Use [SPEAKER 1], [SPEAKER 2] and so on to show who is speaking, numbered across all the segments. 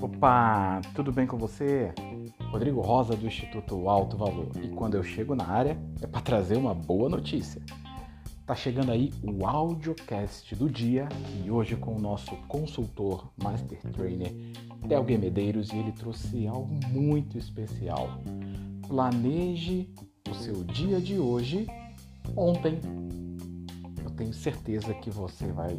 [SPEAKER 1] Opa, tudo bem com você? Rodrigo Rosa do Instituto Alto Valor. E quando eu chego na área é para trazer uma boa notícia. Tá chegando aí o audiocast do dia e hoje com o nosso consultor Master Trainer Telgue Medeiros e ele trouxe algo muito especial. Planeje o seu dia de hoje ontem. Tenho certeza que você vai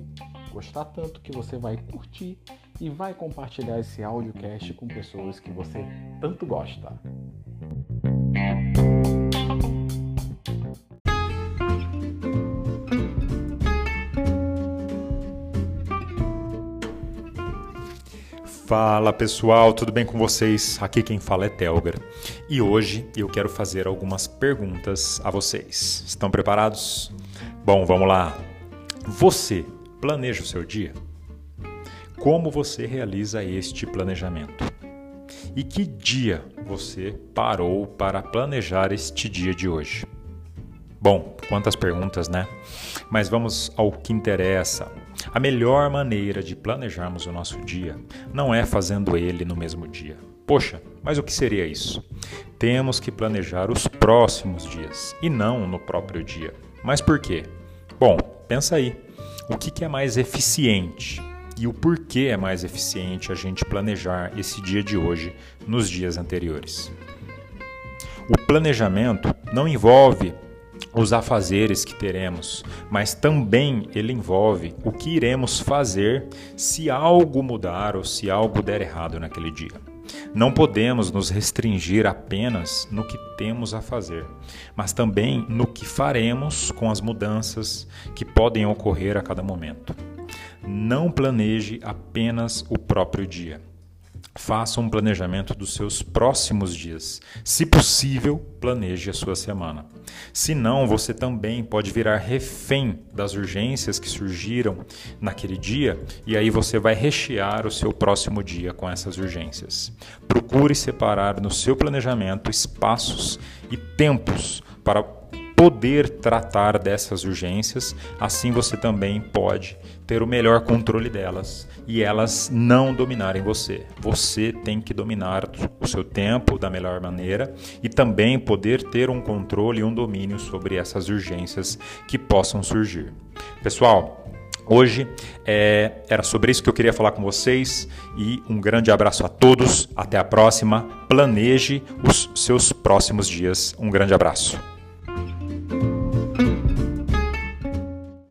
[SPEAKER 1] gostar tanto que você vai curtir e vai compartilhar esse audiocast com pessoas que você tanto gosta.
[SPEAKER 2] Fala pessoal, tudo bem com vocês? Aqui quem fala é Telger e hoje eu quero fazer algumas perguntas a vocês. Estão preparados? Bom, vamos lá. Você planeja o seu dia? Como você realiza este planejamento? E que dia você parou para planejar este dia de hoje? Bom, quantas perguntas, né? Mas vamos ao que interessa. A melhor maneira de planejarmos o nosso dia não é fazendo ele no mesmo dia. Poxa, mas o que seria isso? Temos que planejar os próximos dias e não no próprio dia. Mas por quê? Bom, pensa aí. O que é mais eficiente? E o porquê é mais eficiente a gente planejar esse dia de hoje nos dias anteriores? O planejamento não envolve os afazeres que teremos, mas também ele envolve o que iremos fazer se algo mudar ou se algo der errado naquele dia. Não podemos nos restringir apenas no que temos a fazer, mas também no que faremos com as mudanças que podem ocorrer a cada momento. Não planeje apenas o próprio dia Faça um planejamento dos seus próximos dias. Se possível, planeje a sua semana. Se não, você também pode virar refém das urgências que surgiram naquele dia e aí você vai rechear o seu próximo dia com essas urgências. Procure separar no seu planejamento espaços e tempos para poder tratar dessas urgências, assim você também pode ter o melhor controle delas e elas não dominarem você. Você tem que dominar o seu tempo da melhor maneira e também poder ter um controle e um domínio sobre essas urgências que possam surgir. Pessoal, Hoje é, era sobre isso que eu queria falar com vocês e um grande abraço a todos. Até a próxima. Planeje os seus próximos dias. Um grande abraço.